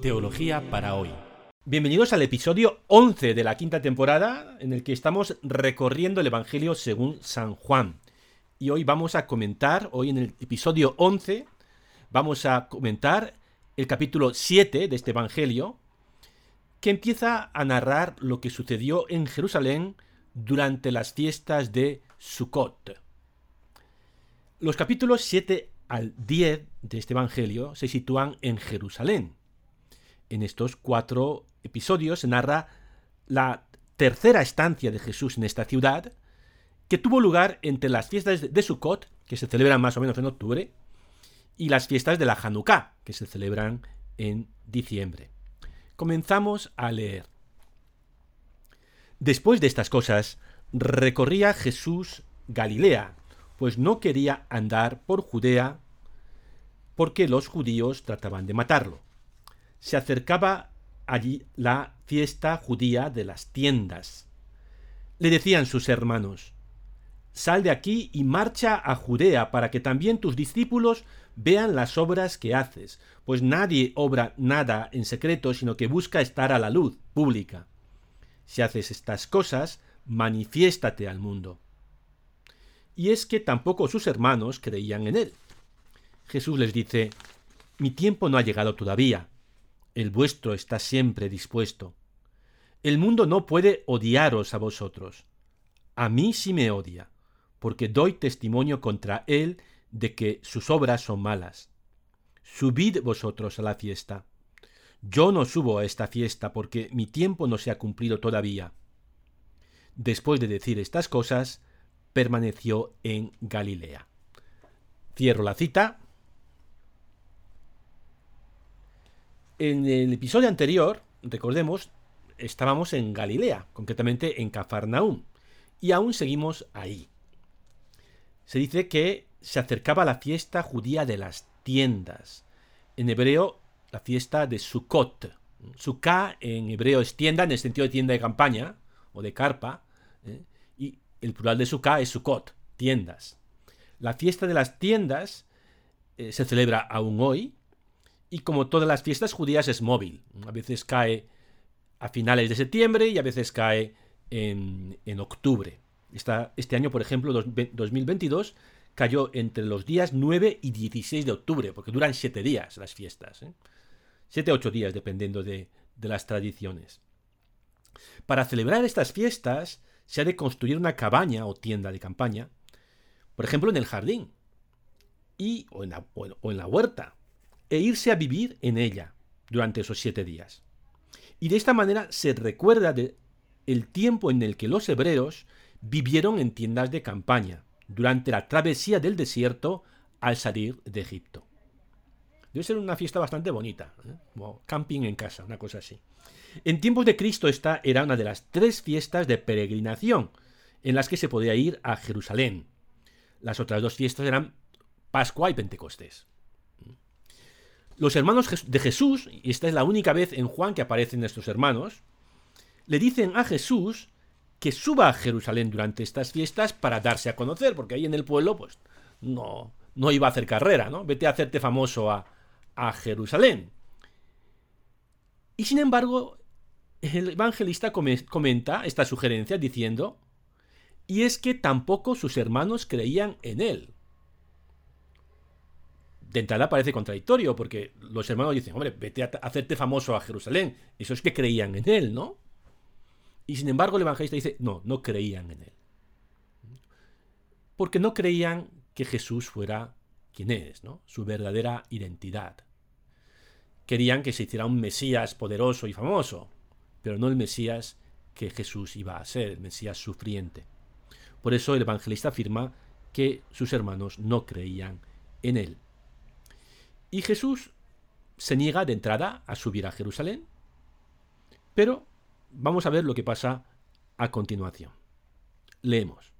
Teología para hoy. Bienvenidos al episodio 11 de la quinta temporada en el que estamos recorriendo el Evangelio según San Juan. Y hoy vamos a comentar, hoy en el episodio 11, vamos a comentar el capítulo 7 de este Evangelio, que empieza a narrar lo que sucedió en Jerusalén durante las fiestas de Sukkot. Los capítulos 7 al 10 de este Evangelio se sitúan en Jerusalén. En estos cuatro episodios narra la tercera estancia de Jesús en esta ciudad, que tuvo lugar entre las fiestas de Sukkot, que se celebran más o menos en octubre, y las fiestas de la Hanukkah, que se celebran en diciembre. Comenzamos a leer. Después de estas cosas, recorría Jesús Galilea, pues no quería andar por Judea porque los judíos trataban de matarlo. Se acercaba allí la fiesta judía de las tiendas. Le decían sus hermanos, Sal de aquí y marcha a Judea para que también tus discípulos vean las obras que haces, pues nadie obra nada en secreto, sino que busca estar a la luz pública. Si haces estas cosas, manifiéstate al mundo y es que tampoco sus hermanos creían en él. Jesús les dice, Mi tiempo no ha llegado todavía, el vuestro está siempre dispuesto. El mundo no puede odiaros a vosotros. A mí sí me odia, porque doy testimonio contra él de que sus obras son malas. Subid vosotros a la fiesta. Yo no subo a esta fiesta porque mi tiempo no se ha cumplido todavía. Después de decir estas cosas, permaneció en Galilea. Cierro la cita. En el episodio anterior, recordemos, estábamos en Galilea, concretamente en Cafarnaúm, y aún seguimos ahí. Se dice que se acercaba la fiesta judía de las tiendas. En hebreo, la fiesta de Sukkot. Sukkah en hebreo es tienda en el sentido de tienda de campaña o de carpa. ¿eh? el plural de Sukkah es Sukkot, tiendas. La fiesta de las tiendas eh, se celebra aún hoy y como todas las fiestas judías es móvil. A veces cae a finales de septiembre y a veces cae en, octubre. este año, por ejemplo, 2022, cayó entre los días 9 y 16 de octubre, porque duran 7 días las fiestas. 7 a 8 días, dependiendo de las tradiciones. Para celebrar estas fiestas, se ha de construir una cabaña o tienda de campaña, por ejemplo en el jardín, y, o, en la, en la huerta, e irse a vivir en ella durante esos siete días. Y de esta manera se recuerda de el tiempo en el que los hebreos vivieron en tiendas de campaña durante la travesía del desierto al salir de Egipto. Debe ser una fiesta bastante bonita, ¿eh? como camping en casa, una cosa así. En tiempos de Cristo esta era una de las tres fiestas de peregrinación en las que se podía ir a Jerusalén. Las otras dos fiestas eran Pascua y Pentecostés. Los hermanos de Jesús, y esta es la única vez en Juan que aparecen estos hermanos, le dicen a Jesús que suba a Jerusalén durante estas fiestas para darse a conocer, porque ahí en el pueblo, pues, no, no iba a hacer carrera, ¿no? Vete a hacerte famoso a, a Jerusalén. Y sin embargo, el evangelista comenta esta sugerencia diciendo, y es que tampoco sus hermanos creían en él. De entrada parece contradictorio, porque los hermanos dicen, hombre, vete a hacerte famoso a Jerusalén. Eso es que creían en él, ¿no? Y sin embargo el evangelista dice, no, no creían en él. Porque no creían que Jesús fuera quien es, ¿no? Su verdadera identidad. Querían que se hiciera un Mesías poderoso y famoso, pero no el Mesías que Jesús iba a ser, el Mesías sufriente. Por eso el evangelista afirma que sus hermanos no creían en él. Y Jesús se niega de entrada a subir a Jerusalén, pero vamos a ver lo que pasa a continuación. Leemos.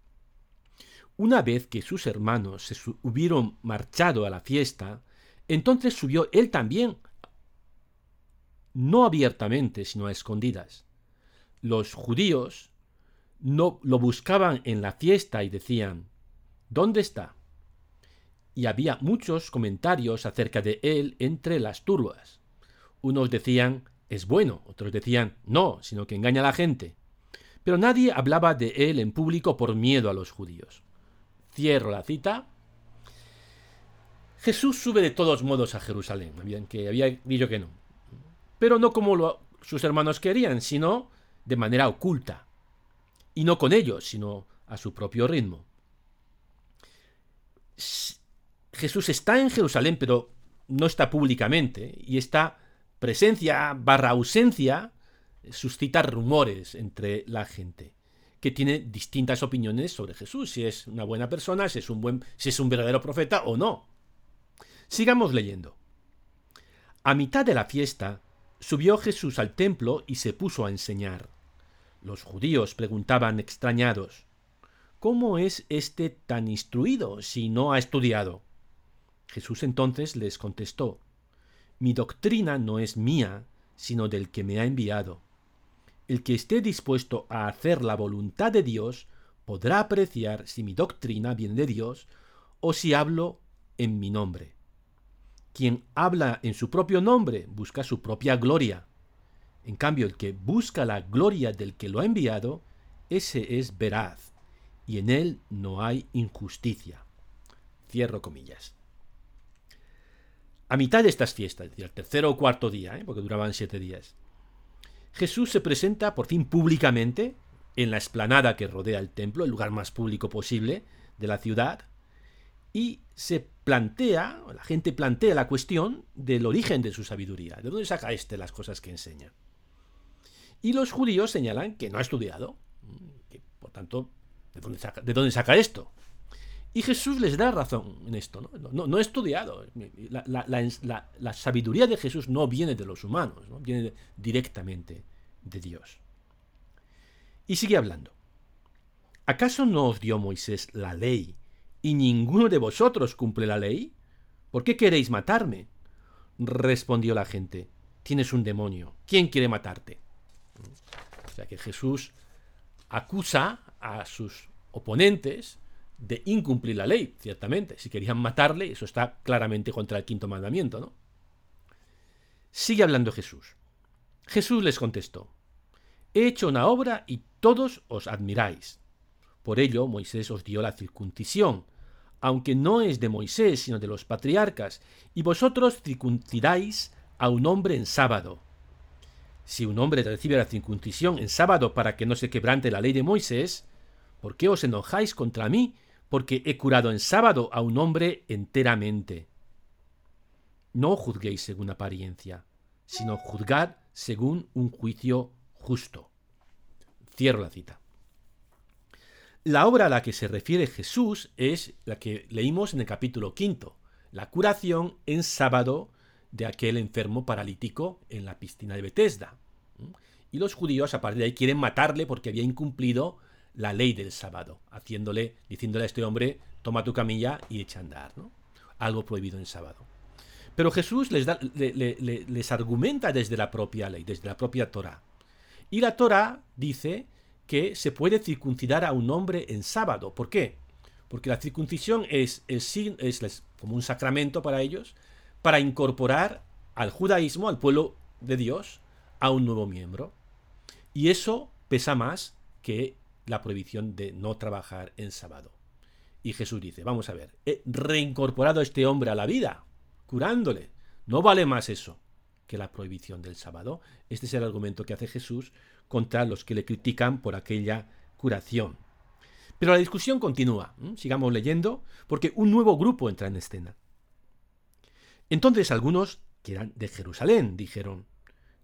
Una vez que sus hermanos se hubieron marchado a la fiesta, entonces subió él también no abiertamente, sino a escondidas. Los judíos no lo buscaban en la fiesta y decían, ¿dónde está? Y había muchos comentarios acerca de él entre las turbas. Unos decían, es bueno, otros decían, no, sino que engaña a la gente. Pero nadie hablaba de él en público por miedo a los judíos. Cierro la cita. Jesús sube de todos modos a Jerusalén, que había dicho que no. Pero no como sus hermanos querían, sino de manera oculta. Y no con ellos, sino a su propio ritmo. Jesús está en Jerusalén, pero no está públicamente, y esta presencia barra ausencia suscita rumores entre la gente que tiene distintas opiniones sobre Jesús, si es una buena persona, si es un buen, si es un verdadero profeta o no. Sigamos leyendo. A mitad de la fiesta subió Jesús al templo y se puso a enseñar. Los judíos preguntaban extrañados, ¿Cómo es este tan instruido si no ha estudiado? Jesús entonces les contestó, Mi doctrina no es mía, sino del que me ha enviado. El que esté dispuesto a hacer la voluntad de Dios podrá apreciar si mi doctrina viene de Dios o si hablo en mi nombre. Quien habla en su propio nombre busca su propia gloria. En cambio, el que busca la gloria del que lo ha enviado, ese es veraz, y en él no hay injusticia. Cierro comillas. A mitad de estas fiestas, es decir, el tercero o cuarto día, ¿eh? porque duraban siete días, Jesús se presenta por fin públicamente en la explanada que rodea el templo, el lugar más público posible de la ciudad, y se plantea, la gente plantea la cuestión del origen de su sabiduría, de dónde saca éste las cosas que enseña. Y los judíos señalan que no ha estudiado, que por tanto, ¿de dónde saca, de dónde saca esto? Y Jesús les da razón en esto. No, no, he estudiado. La, sabiduría de Jesús no viene de los humanos, viene directamente de Dios. Y sigue hablando. ¿Acaso no os dio Moisés la ley y ninguno de vosotros cumple la ley? ¿Por qué queréis matarme? Respondió la gente. Tienes un demonio. ¿Quién quiere matarte? O sea que Jesús acusa a sus oponentes de incumplir la ley, ciertamente. Si querían matarle, eso está claramente contra el quinto mandamiento, ¿no? Sigue hablando Jesús. Jesús les contestó, He hecho una obra y todos os admiráis. Por ello Moisés os dio la circuncisión, aunque no es de Moisés, sino de los patriarcas, y vosotros circuncidáis a un hombre en sábado. Si un hombre recibe la circuncisión en sábado para que no se quebrante la ley de Moisés, ¿por qué os enojáis contra mí porque he curado en sábado a un hombre enteramente. No juzguéis según apariencia, sino juzgad según un juicio justo. Cierro la cita. La obra a la que se refiere Jesús es la que leímos en el capítulo quinto, la curación en sábado de aquel enfermo paralítico en la piscina de Bethesda. Y los judíos a partir de ahí quieren matarle porque había incumplido la ley del sábado, haciéndole, diciéndole a este hombre, toma tu camilla y echa a andar, ¿no? Algo prohibido en sábado. Pero Jesús les, da, les argumenta desde la propia ley, desde la propia Torah. Y la Torah dice que se puede circuncidar a un hombre en sábado. ¿Por qué? Porque la circuncisión es, es, es como un sacramento para ellos, para incorporar al judaísmo, al pueblo de Dios, a un nuevo miembro. Y eso pesa más que la prohibición de no trabajar en sábado. Y Jesús dice, vamos a ver, he reincorporado a este hombre a la vida, curándole. No vale más eso que la prohibición del sábado. Este es el argumento que hace Jesús contra los que le critican por aquella curación. Pero la discusión continúa. Sigamos leyendo, porque un nuevo grupo entra en escena. Entonces algunos, que eran de Jerusalén, dijeron,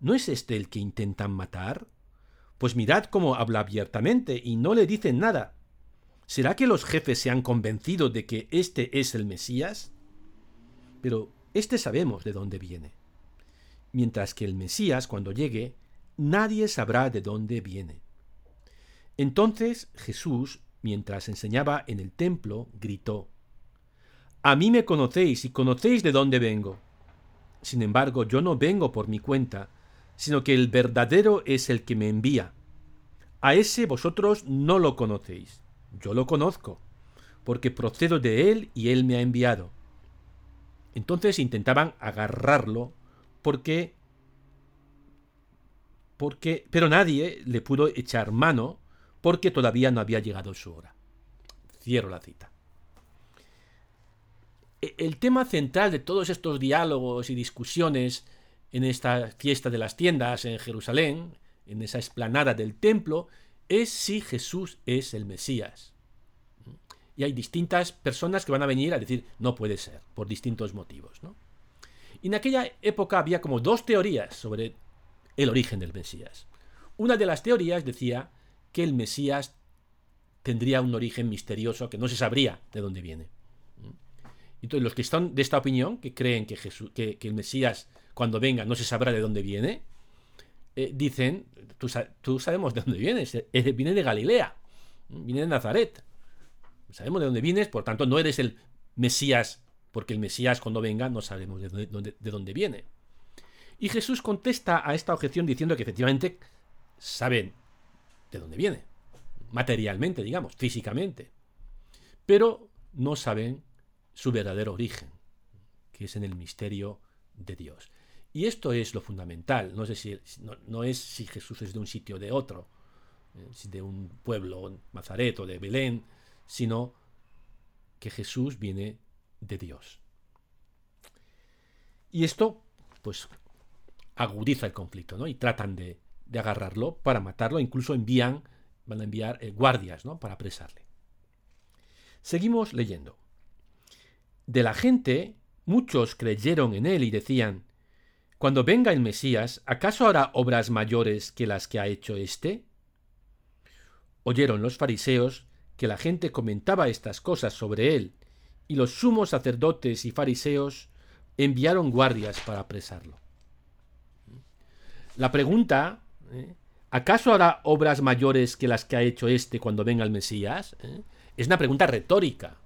¿no es este el que intentan matar? Pues mirad cómo habla abiertamente y no le dicen nada. ¿Será que los jefes se han convencido de que este es el Mesías? Pero este sabemos de dónde viene. Mientras que el Mesías, cuando llegue, nadie sabrá de dónde viene. Entonces Jesús, mientras enseñaba en el templo, gritó, A mí me conocéis y conocéis de dónde vengo. Sin embargo, yo no vengo por mi cuenta, sino que el verdadero es el que me envía. A ese vosotros no lo conocéis, yo lo conozco, porque procedo de él y él me ha enviado. Entonces intentaban agarrarlo porque porque, pero nadie le pudo echar mano porque todavía no había llegado su hora. Cierro la cita. E, el tema central de todos estos diálogos y discusiones en esta fiesta de las tiendas en Jerusalén, en esa explanada del templo, es si Jesús es el Mesías. Y hay distintas personas que van a venir a decir, no puede ser, por distintos motivos. Y en aquella época había como dos teorías sobre el origen del Mesías. Una de las teorías decía que el Mesías tendría un origen misterioso que no se sabría de dónde viene. Entonces, los que están de esta opinión, que creen que, Jesús, que, el Mesías, cuando venga, no se sabrá de dónde viene, eh, dicen, tú, sabemos de dónde vienes, eh, viene de Galilea, viene de Nazaret. Sabemos de dónde vienes, por tanto, no eres el Mesías, porque el Mesías cuando venga no sabemos de dónde, de dónde viene. Y Jesús contesta a esta objeción diciendo que efectivamente saben de dónde viene, materialmente, digamos, físicamente, pero no saben su verdadero origen, que es en el misterio de Dios. Y esto es lo fundamental, no, si, no, es si Jesús es de un sitio o de otro, eh, de un pueblo, Nazaret o de Belén, sino que Jesús viene de Dios. Y esto, pues, agudiza el conflicto, ¿no? Y tratan de, agarrarlo para matarlo, incluso envían, van a enviar eh, guardias, ¿no? Para apresarle. Seguimos leyendo. De la gente, muchos creyeron en él y decían, Cuando venga el Mesías, ¿acaso hará obras mayores que las que ha hecho éste? Oyeron los fariseos que la gente comentaba estas cosas sobre él, y los sumos sacerdotes y fariseos enviaron guardias para apresarlo. La pregunta, ¿eh? ¿acaso hará obras mayores que las que ha hecho éste cuando venga el Mesías? ¿eh? Es una pregunta retórica.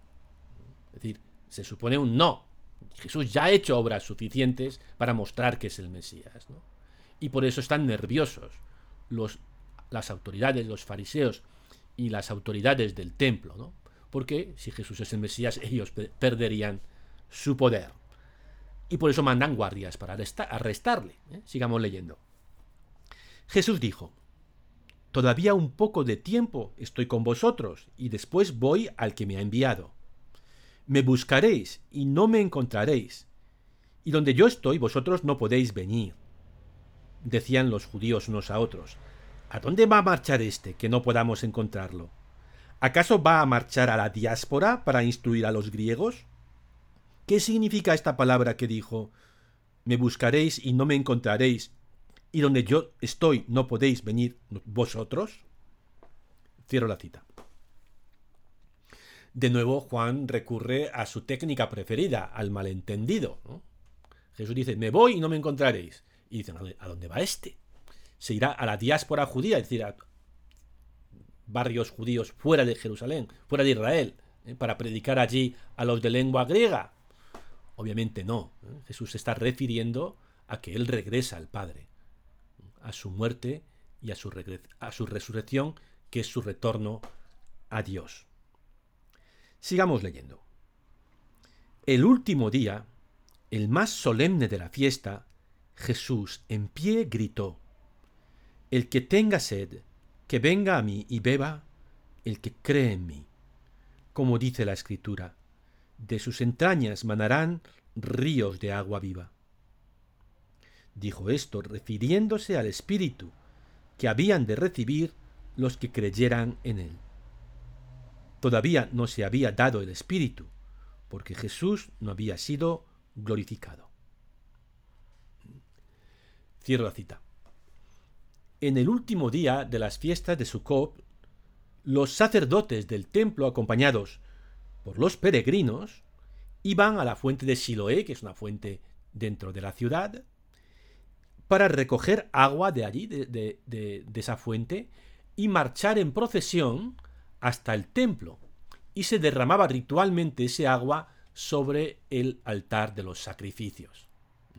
Es decir, se supone un no. Jesús ya ha hecho obras suficientes para mostrar que es el Mesías. Y por eso están nerviosos los, las autoridades, los fariseos y las autoridades del templo, ¿no? porque si Jesús es el Mesías, ellos perderían su poder. Y por eso mandan guardias para arrestarle. ¿eh? Sigamos leyendo. Jesús dijo, Todavía un poco de tiempo estoy con vosotros, y después voy al que me ha enviado. Me buscaréis y no me encontraréis, y donde yo estoy vosotros no podéis venir. Decían los judíos unos a otros, ¿A dónde va a marchar este que no podamos encontrarlo? ¿Acaso va a marchar a la diáspora para instruir a los griegos? ¿Qué significa esta palabra que dijo, me buscaréis y no me encontraréis, y donde yo estoy no podéis venir vosotros? Cierro la cita. De nuevo Juan recurre a su técnica preferida, al malentendido. Jesús dice, me voy y no me encontraréis. Y dicen, ¿a dónde va este? Se irá a la diáspora judía, es decir, a barrios judíos fuera de Jerusalén, fuera de Israel, ¿eh? para predicar allí a los de lengua griega. Obviamente no. ¿eh? Jesús se está refiriendo a que Él regresa al Padre, a su muerte y a su, a su resurrección, que es su retorno a Dios. Sigamos leyendo. El último día, el más solemne de la fiesta, Jesús en pie gritó, El que tenga sed, que venga a mí y beba, el que cree en mí. Como dice la Escritura, de sus entrañas manarán ríos de agua viva. Dijo esto refiriéndose al Espíritu que habían de recibir los que creyeran en él. Todavía no se había dado el Espíritu, porque Jesús no había sido glorificado. Cierro la cita. En el último día de las fiestas de Sukkot, los sacerdotes del templo, acompañados por los peregrinos, iban a la fuente de Siloé, que es una fuente dentro de la ciudad, para recoger agua de allí, de, de esa fuente, y marchar en procesión hasta el templo y se derramaba ritualmente ese agua sobre el altar de los sacrificios,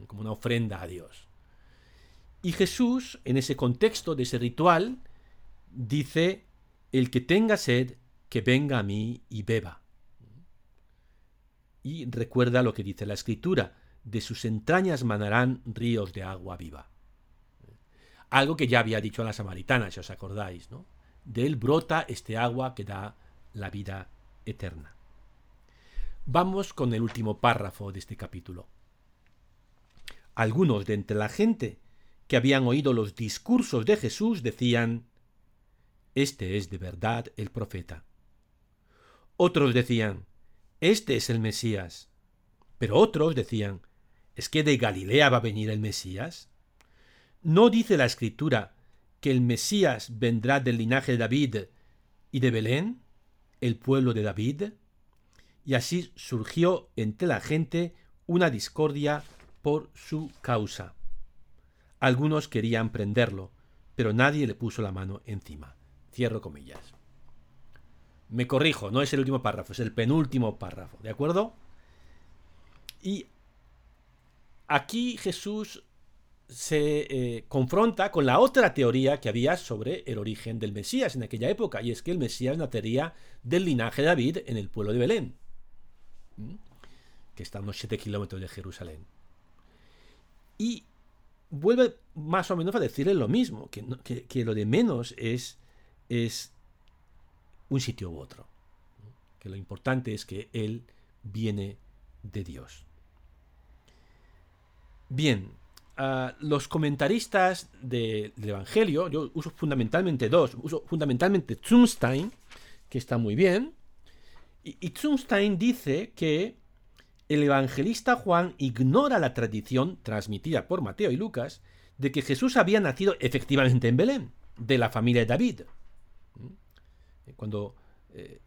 como una ofrenda a Dios. Y Jesús, en ese contexto de ese ritual, dice, el que tenga sed, que venga a mí y beba. Y recuerda lo que dice la escritura, de sus entrañas manarán ríos de agua viva. algo que ya había dicho a la samaritana, si os acordáis, ¿no? De él brota este agua que da la vida eterna. Vamos con el último párrafo de este capítulo. Algunos de entre la gente que habían oído los discursos de Jesús decían, Este es de verdad el profeta. Otros decían, Este es el Mesías. Pero otros decían, ¿es que de Galilea va a venir el Mesías? ¿No dice la Escritura que el Mesías vendrá del linaje de David y de Belén, el pueblo de David? Y así surgió entre la gente una discordia por su causa. Algunos querían prenderlo, pero nadie le puso la mano encima. Cierro comillas. Me corrijo, no es el último párrafo, es el penúltimo párrafo, ¿de acuerdo? Y aquí Jesús se eh, confronta con la otra teoría que había sobre el origen del Mesías en aquella época, y es que el Mesías nacería del linaje de David en el pueblo de Belén, que está a unos 7 kilómetros de Jerusalén. Y vuelve más o menos a decirle lo mismo, que, lo de menos es, es un sitio u otro, que lo importante es que Él viene de Dios. Bien, los comentaristas del Evangelio, yo uso fundamentalmente dos, uso fundamentalmente Zumstein, que está muy bien, y, y Zumstein dice que el evangelista Juan ignora la tradición transmitida por Mateo y Lucas de que Jesús había nacido efectivamente en Belén, de la familia de David. ¿Mm? Cuando eh,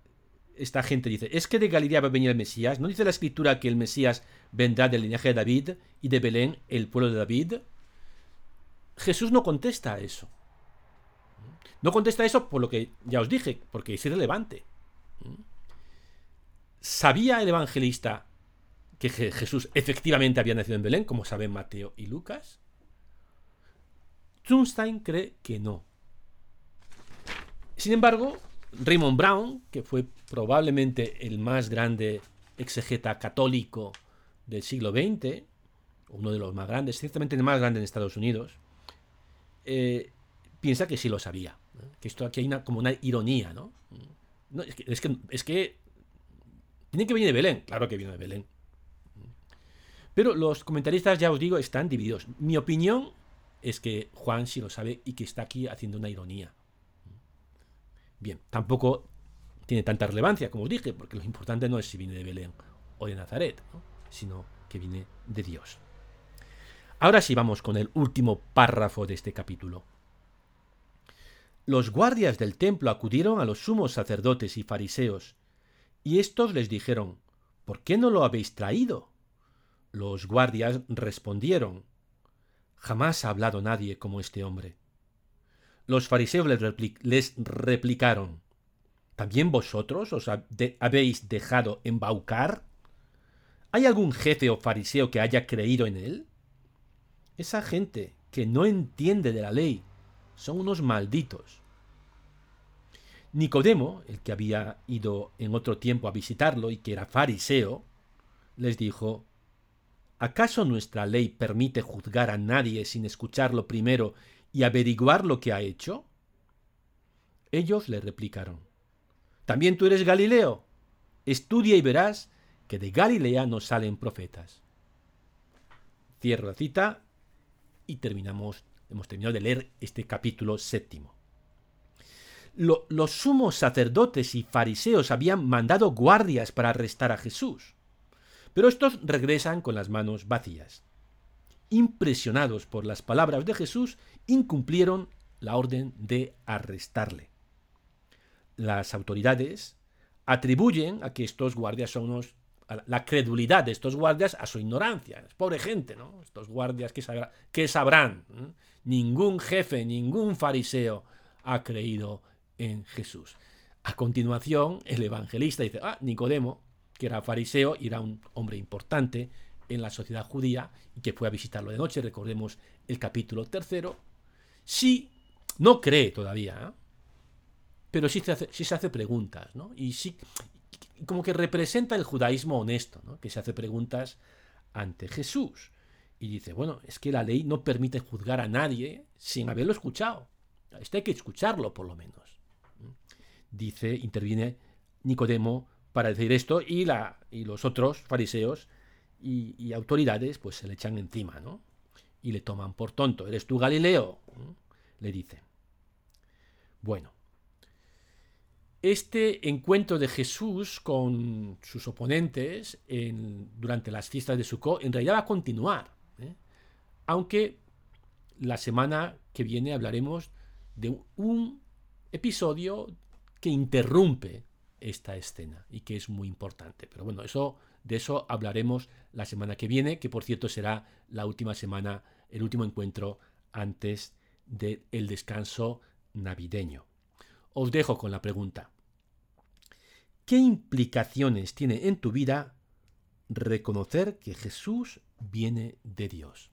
esta gente dice, es que de Galilea va a venir el Mesías, ¿no dice la escritura que el Mesías vendrá del linaje de David y de Belén, el pueblo de David? Jesús no contesta a eso. No contesta a eso por lo que ya os dije, porque es irrelevante. ¿Sabía el evangelista que Jesús efectivamente había nacido en Belén, como saben Mateo y Lucas? Zumstein cree que no. Sin embargo, Raymond Brown, que fue probablemente el más grande exegeta católico del siglo XX, uno de los más grandes, ciertamente el más grande en Estados Unidos, eh, piensa que sí lo sabía. Que esto aquí hay una, como una ironía, ¿no? es, que, es, que, tiene que venir de Belén. Claro que viene de Belén. Pero los comentaristas, ya os digo, están divididos. Mi opinión es que Juan sí lo sabe y que está aquí haciendo una ironía. Bien, tampoco tiene tanta relevancia, como os dije, porque lo importante no es si viene de Belén o de Nazaret, sino que viene de Dios. Ahora sí vamos con el último párrafo de este capítulo. Los guardias del templo acudieron a los sumos sacerdotes y fariseos, y éstos les dijeron, ¿por qué no lo habéis traído? Los guardias respondieron, Jamás ha hablado nadie como este hombre. Los fariseos les, replicaron, ¿también vosotros os habéis dejado embaucar? ¿Hay algún jefe o fariseo que haya creído en él? Esa gente que no entiende de la ley son unos malditos. Nicodemo, el que había ido en otro tiempo a visitarlo y que era fariseo, les dijo, ¿Acaso nuestra ley permite juzgar a nadie sin escucharlo primero y averiguar lo que ha hecho? Ellos le replicaron, ¿también tú eres Galileo? Estudia y verás que de Galilea no salen profetas. Cierro la cita y terminamos, hemos terminado de leer este capítulo séptimo. los sumos sacerdotes y fariseos habían mandado guardias para arrestar a Jesús, pero estos regresan con las manos vacías impresionados por las palabras de Jesús, incumplieron la orden de arrestarle. Las autoridades atribuyen a que estos guardias son unos la credulidad de estos guardias a su ignorancia. Pobre gente, ¿no? Estos guardias que, sabrán. Ningún jefe, ningún fariseo ha creído en Jesús. A continuación, el evangelista dice, ah, Nicodemo, que era fariseo y era un hombre importante, en la sociedad judía y que fue a visitarlo de noche, recordemos el capítulo tercero, sí, no cree todavía, ¿eh? pero sí se, hace, se hace preguntas, ¿no? Y sí, como que representa el judaísmo honesto. Que se hace preguntas ante Jesús. Y dice, bueno, es que la ley no permite juzgar a nadie sin haberlo escuchado. Esto hay que escucharlo por lo menos. Dice, interviene Nicodemo para decir esto y, la, y los otros fariseos y, autoridades pues se le echan encima, ¿no? Y le toman por tonto. ¿Eres tú Galileo? Le dice. Bueno, este encuentro de Jesús con sus oponentes en, durante las fiestas de Sukkot en realidad va a continuar. ¿eh? Aunque la semana que viene hablaremos de un episodio que interrumpe esta escena y que es muy importante. Pero bueno, eso, de eso hablaremos la semana que viene, que por cierto será la última semana, el último encuentro antes del descanso navideño. Os dejo con la pregunta. ¿Qué implicaciones tiene en tu vida reconocer que Jesús viene de Dios?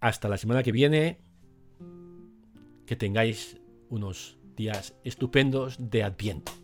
Hasta la semana que viene, que tengáis unos días estupendos de Adviento.